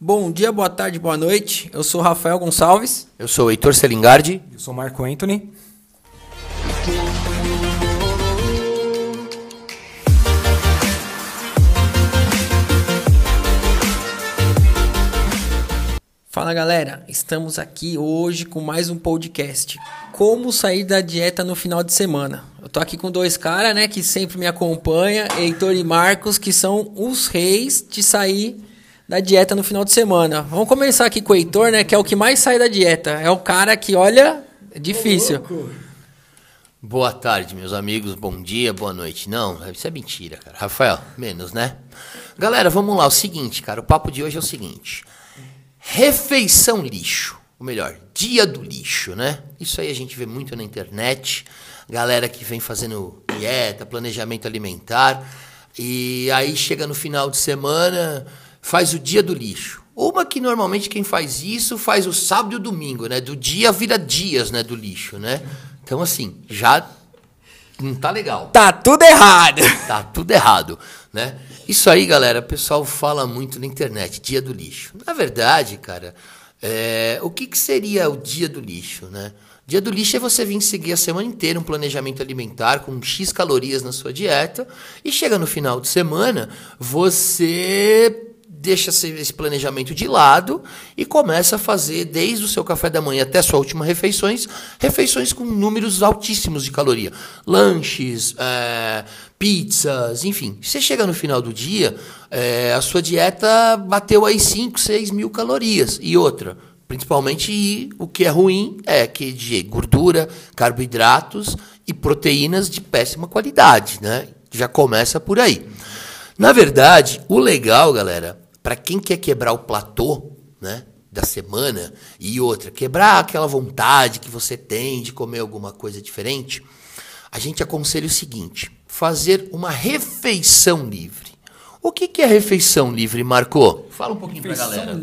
Bom dia, boa tarde, boa noite. Eu sou Rafael Gonçalves. Eu sou o Heitor Selingardi. Eu sou Marco Anthony. Fala galera, estamos aqui hoje com mais um podcast. Como sair da dieta no final de semana? Eu tô aqui com dois caras, né, que sempre me acompanham, Heitor e Marcos, que são os reis de sair da dieta no final de semana. Vamos começar aqui com o Heitor, né, que é o que mais sai da dieta. É o cara que, olha, é difícil. Boa tarde, meus amigos. Bom dia, boa noite. Não, isso é mentira, cara. Rafael, menos, né? Galera, vamos lá. O seguinte, cara, o papo de hoje é o seguinte. Refeição lixo. Ou melhor, dia do lixo, né? Isso aí a gente vê muito na internet. Galera que vem fazendo dieta, planejamento alimentar. E aí chega no final de semana, faz o dia do lixo. Uma que normalmente quem faz isso faz o sábado e o domingo, né? Do dia vira dias, né? Do lixo, né? Então, assim, já não tá legal. Tá tudo errado. Tá tudo errado, né? Isso aí, galera, o pessoal fala muito na internet, dia do lixo. Na verdade, cara, é, o que, que seria o dia do lixo, né? Dia do lixo é você vir seguir a semana inteira um planejamento alimentar com X calorias na sua dieta e chega no final de semana, você deixa esse planejamento de lado e começa a fazer, desde o seu café da manhã até a sua última refeições, refeições com números altíssimos de caloria. Lanches, é, pizzas, enfim. Você chega no final do dia, é, a sua dieta bateu aí 5, 6 mil calorias. E outra, principalmente o que é ruim é que de gordura, carboidratos e proteínas de péssima qualidade, né? Já começa por aí. Na verdade, o legal, galera, para quem quer quebrar o platô, né, da semana e outra, quebrar aquela vontade que você tem de comer alguma coisa diferente, a gente aconselha o seguinte: fazer uma refeição livre. O que, que é refeição livre, Marco? Fala um pouquinho para a galera.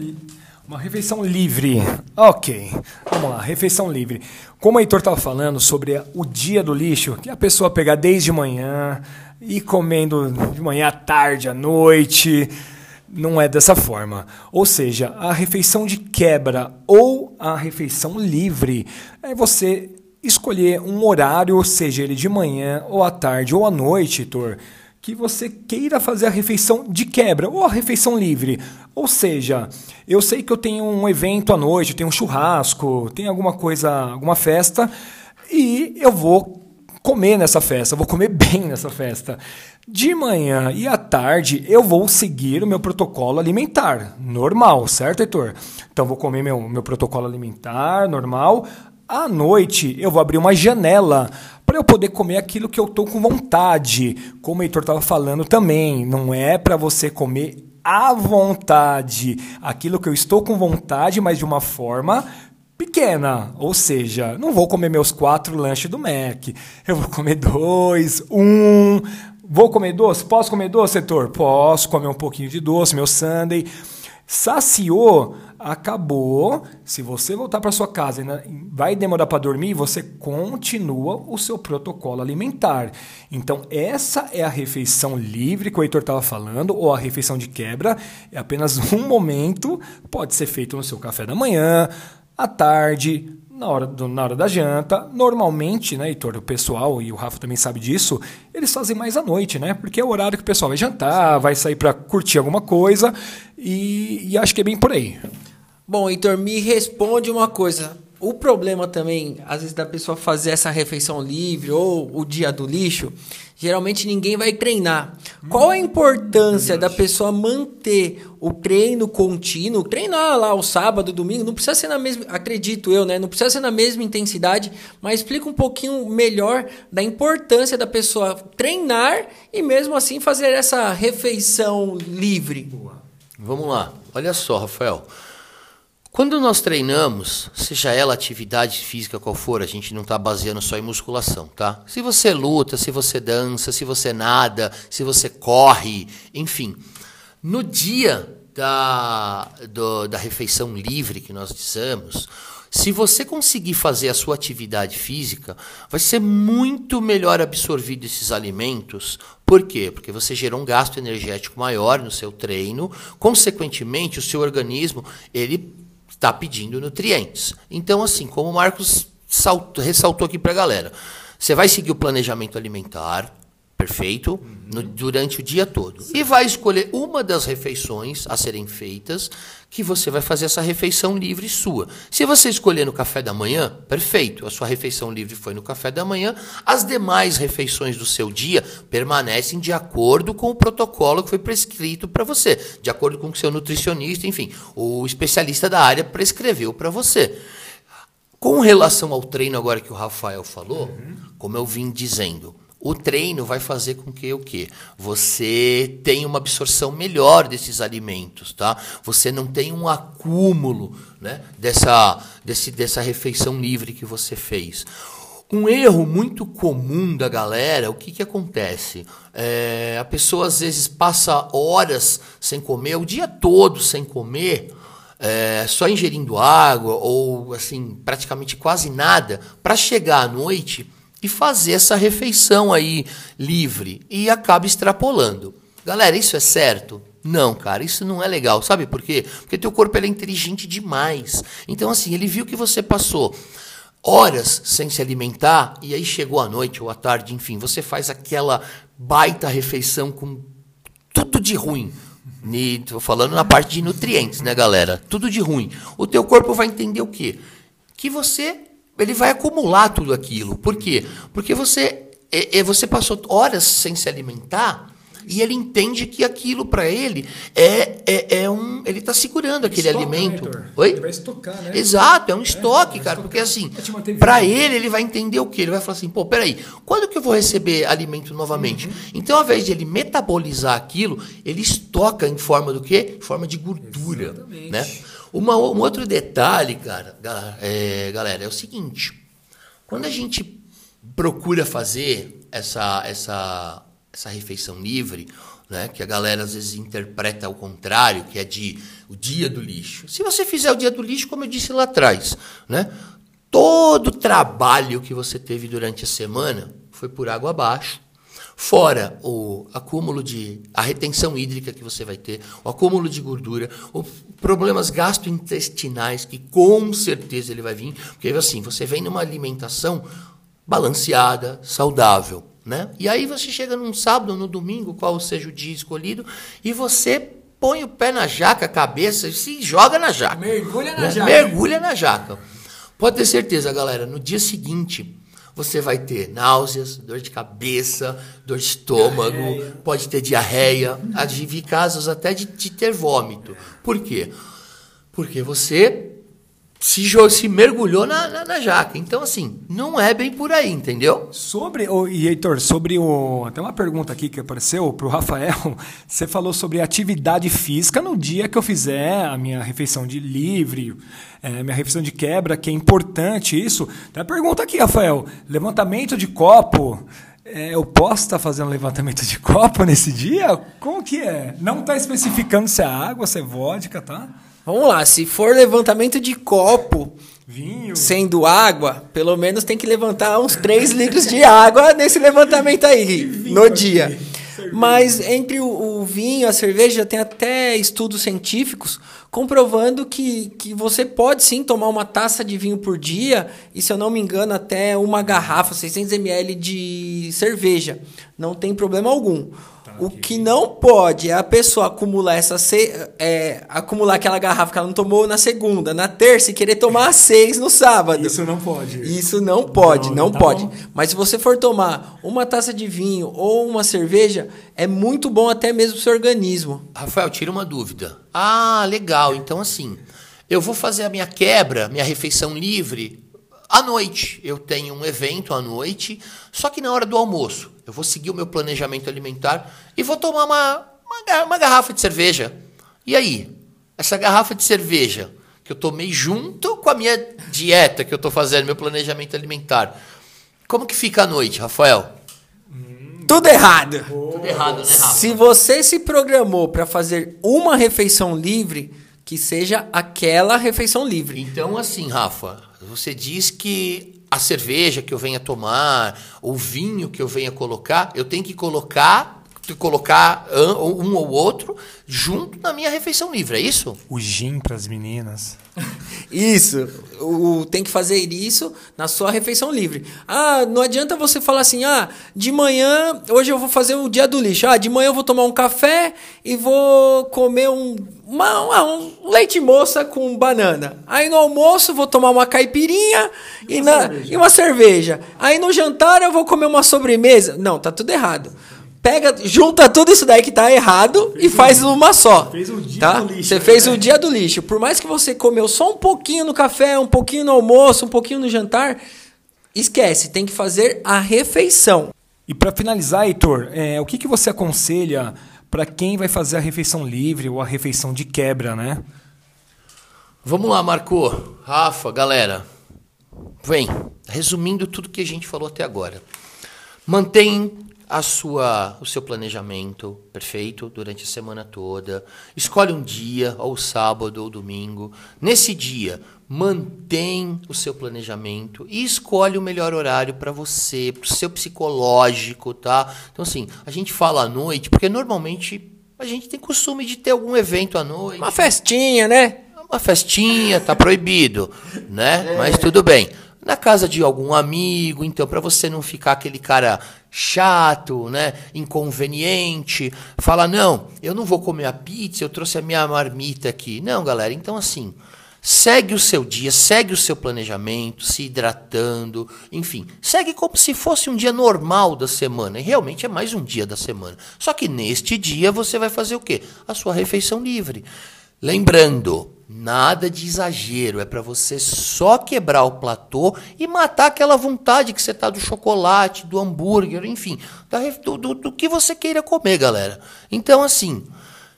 Uma refeição livre. Ok, vamos lá, refeição livre. Como o Heitor estava falando sobre o dia do lixo, que a pessoa pegar desde manhã e comendo de manhã à tarde, à noite não é dessa forma. Ou seja, a refeição de quebra ou a refeição livre é você escolher um horário, seja ele de manhã ou à tarde ou à noite, Tor, que você queira fazer a refeição de quebra ou a refeição livre. Ou seja, eu sei que eu tenho um evento à noite, tenho um churrasco, tem alguma coisa, alguma festa e eu vou comer nessa festa, vou comer bem nessa festa. De manhã e à tarde eu vou seguir o meu protocolo alimentar, normal, certo, Heitor? Então vou comer meu, meu protocolo alimentar, normal. À noite eu vou abrir uma janela para eu poder comer aquilo que eu estou com vontade. Como o Heitor estava falando também, não é para você comer à vontade, aquilo que eu estou com vontade, mas de uma forma pequena, ou seja, não vou comer meus quatro lanches do Mac, eu vou comer dois, um, vou comer doce? Posso comer doce, setor? Posso comer um pouquinho de doce, meu sundae. Saciou, acabou. Se você voltar para sua casa e vai demorar para dormir, você continua o seu protocolo alimentar. Então, essa é a refeição livre que o Heitor estava falando, ou a refeição de quebra. É apenas um momento, pode ser feito no seu café da manhã, à tarde, na hora, do, na hora da janta. Normalmente, né, Heitor, o pessoal, e o Rafa também sabe disso, eles fazem mais à noite, né? Porque é o horário que o pessoal vai jantar, vai sair para curtir alguma coisa, e, e acho que é bem por aí. Bom, Heitor, me responde uma coisa. O problema também, às vezes, da pessoa fazer essa refeição livre ou o dia do lixo, geralmente ninguém vai treinar. Qual a importância da pessoa manter o treino contínuo, treinar lá o sábado, domingo, não precisa ser na mesma, acredito eu, né? Não precisa ser na mesma intensidade, mas explica um pouquinho melhor da importância da pessoa treinar e mesmo assim fazer essa refeição livre. Vamos lá. Olha só, Rafael. Quando nós treinamos, seja ela atividade física qual for, a gente não está baseando só em musculação, tá? Se você luta, se você dança, se você nada, se você corre, enfim. No dia da, do, da refeição livre que nós dissemos, Se você conseguir fazer a sua atividade física, vai ser muito melhor absorvido esses alimentos. Por quê? Porque você gerou um gasto energético maior no seu treino, consequentemente o seu organismo ele está pedindo nutrientes. Então, assim, como o Marcos saltou, ressaltou aqui para a galera, você vai seguir o planejamento alimentar, perfeito, no, durante o dia todo. E vai escolher uma das refeições a serem feitas, que você vai fazer essa refeição livre sua. Se você escolher no café da manhã, perfeito, a sua refeição livre foi no café da manhã, as demais refeições do seu dia permanecem de acordo com o protocolo que foi prescrito para você, de acordo com o seu nutricionista, enfim, o especialista da área prescreveu para você. Com relação ao treino agora que o Rafael falou, uhum. como eu vim dizendo, o treino vai fazer com que o quê? Você tenha uma absorção melhor desses alimentos, tá? Você não tem um acúmulo, né, dessa desse, dessa refeição livre que você fez. Um erro muito comum da galera, o que, que acontece? É, a pessoa às vezes passa horas sem comer, o dia todo sem comer, é, só ingerindo água ou assim praticamente quase nada, para chegar à noite e fazer essa refeição aí livre e acaba extrapolando. Galera, isso é certo? Não, cara, isso não é legal. Sabe por quê? Porque teu corpo é inteligente demais. Então, assim, ele viu que você passou horas sem se alimentar e aí chegou a noite ou à tarde, enfim, você faz aquela baita refeição com tudo de ruim. Estou falando na parte de nutrientes, né, galera? Tudo de ruim. O teu corpo vai entender o quê? Que você ele vai acumular tudo aquilo. Por quê? Porque você, é, é, você passou horas sem se alimentar e ele entende que aquilo para ele é, é, é, um. Ele está segurando aquele Estoca, alimento. Né, Oi? Ele vai estocar, né? Exato, é um é, estoque, cara. Estocar. Porque assim, para ele, ele vai entender o quê? Ele vai falar assim: pô, peraí, quando que eu vou receber alimento novamente? Uhum. Então, ao invés de ele metabolizar aquilo, ele estoca em forma do quê? Em forma de gordura. Exatamente. Né? Uma, um outro detalhe, cara, é, galera, é o seguinte: quando a gente procura fazer essa, essa, essa refeição livre, né, que a galera às vezes interpreta ao contrário, que é de o dia do lixo. Se você fizer o dia do lixo, como eu disse lá atrás, né, todo o trabalho que você teve durante a semana foi por água abaixo Fora o acúmulo de. a retenção hídrica que você vai ter, o acúmulo de gordura, os problemas gastrointestinais, que com certeza ele vai vir, porque assim, você vem numa alimentação balanceada, saudável. Né? E aí você chega num sábado ou no domingo, qual seja o dia escolhido, e você põe o pé na jaca, a cabeça e se joga na jaca. Mergulha na né? jaca. Mergulha na jaca. Pode ter certeza, galera, no dia seguinte você vai ter náuseas, dor de cabeça, dor de estômago, diarreia. pode ter diarreia, vi casos até de, de ter vômito. Por quê? Porque você se, se mergulhou na, na, na, jaca. Então, assim, não é bem por aí, entendeu? Sobre, oh, e Heitor, sobre o. Tem uma pergunta aqui que apareceu para o Rafael. Você falou sobre atividade física no dia que eu fizer a minha refeição de livre, é, minha refeição de quebra, que é importante isso. Tem uma pergunta aqui, Rafael. Levantamento de copo. É, eu posso estar fazendo levantamento de copo nesse dia? Como que é? Não está especificando se é água, se é vodka, tá? Vamos lá, se for levantamento de copo, Vinho. sendo água, pelo menos tem que levantar uns 3 litros de água nesse levantamento aí, no dia. Mas entre o, o, vinho e a cerveja, tem até estudos científicos comprovando que, que você pode sim tomar uma taça de vinho por dia e, se eu não me engano, até uma garrafa, 600 ml de cerveja. Não tem problema algum. O que não pode é a pessoa acumular essa é, acumular aquela garrafa que ela não tomou na segunda, na terça e querer tomar seis no sábado. Isso não pode. Isso não pode, não, não tá pode. Bom. Mas se você for tomar uma taça de vinho ou uma cerveja, é muito bom até mesmo pro seu organismo. Rafael, tira uma dúvida. Ah, legal. Então assim, eu vou fazer a minha quebra, minha refeição livre à noite. Eu tenho um evento à noite, só que na hora do almoço eu vou seguir o meu planejamento alimentar e vou tomar uma, uma, uma garrafa de cerveja. E aí? Essa garrafa de cerveja que eu tomei junto com a minha dieta que eu estou fazendo, meu planejamento alimentar. Como que fica a noite, Rafael? Tudo errado. Tudo errado, né, Rafa? Se você se programou para fazer uma refeição livre, que seja aquela refeição livre. Então, assim, Rafa, você diz que a cerveja que eu venha tomar, o vinho que eu venha colocar, eu tenho que colocar colocar um ou outro junto na minha refeição livre, é isso? O gin para as meninas. Isso. O, tem que fazer isso na sua refeição livre. Ah, não adianta você falar assim: ah, de manhã, hoje eu vou fazer o dia do lixo. Ah, de manhã eu vou tomar um café e vou comer um, uma, uma, um leite moça com banana. Aí no almoço vou tomar uma caipirinha e, e, na, e uma cerveja. Aí no jantar eu vou comer uma sobremesa. Não, tá tudo errado pega, junta tudo isso daí que tá errado fez e faz um, uma só. Fez o dia tá? do lixo. Você fez o dia do lixo. Por mais que você comeu só um pouquinho no café, um pouquinho no almoço, um pouquinho no jantar, esquece, tem que fazer a refeição. E para finalizar, Heitor, é, o que, que você aconselha para quem vai fazer a refeição livre ou a refeição de quebra, né? Vamos lá, Marco, Rafa, galera. Vem, resumindo tudo que a gente falou até agora. Mantém a sua, o seu planejamento perfeito durante a semana toda. Escolhe um dia, ou sábado ou domingo. Nesse dia, mantém o seu planejamento e escolhe o melhor horário para você, para o seu psicológico, tá? Então, assim, a gente fala à noite, porque normalmente a gente tem costume de ter algum evento à noite. Uma festinha, né? Uma festinha, tá proibido, né? É. Mas tudo bem na casa de algum amigo, então para você não ficar aquele cara chato, né, inconveniente, fala não, eu não vou comer a pizza, eu trouxe a minha marmita aqui. Não, galera, então assim, segue o seu dia, segue o seu planejamento, se hidratando, enfim, segue como se fosse um dia normal da semana. E realmente é mais um dia da semana. Só que neste dia você vai fazer o quê? A sua refeição livre. Lembrando, Nada de exagero, é para você só quebrar o platô e matar aquela vontade que você tá do chocolate, do hambúrguer, enfim, do, do, do que você queira comer, galera. Então, assim,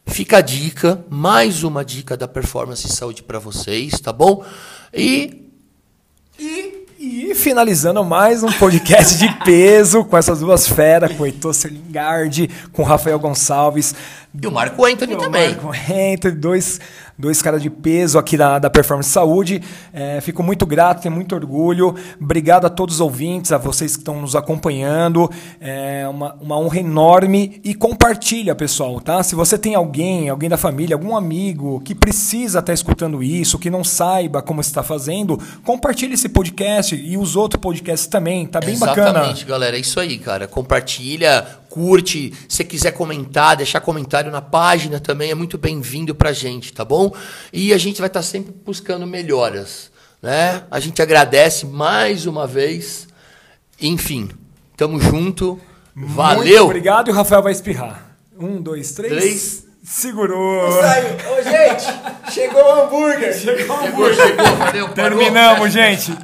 fica a dica, mais uma dica da Performance Saúde para vocês, tá bom? E. E e finalizando mais um podcast de peso com essas duas feras, com o Heitor Serlingard, com o Rafael Gonçalves. E o Marco Anthony também. Marco Anthony, dois dois caras de peso aqui da, da Performance Saúde. É, fico muito grato, tenho muito orgulho. Obrigado a todos os ouvintes, a vocês que estão nos acompanhando. É uma, uma honra enorme. E compartilha, pessoal, tá? Se você tem alguém, alguém da família, algum amigo que precisa estar escutando isso, que não saiba como está fazendo, compartilhe esse podcast e os outros podcasts também. Tá bem Exatamente, bacana. Exatamente, galera. É isso aí, cara. Compartilha, curte, se quiser comentar, deixar comentário na página também é muito bem-vindo pra gente, tá bom? E a gente vai estar tá sempre buscando melhoras, né? A gente agradece mais uma vez. Enfim, tamo junto. Valeu. Muito obrigado e o Rafael vai espirrar. Um, dois, três. Três. Segurou. Ô, gente, chegou o hambúrguer. Chegou o hambúrguer. Chegou, chegou, valeu. Terminamos, gente.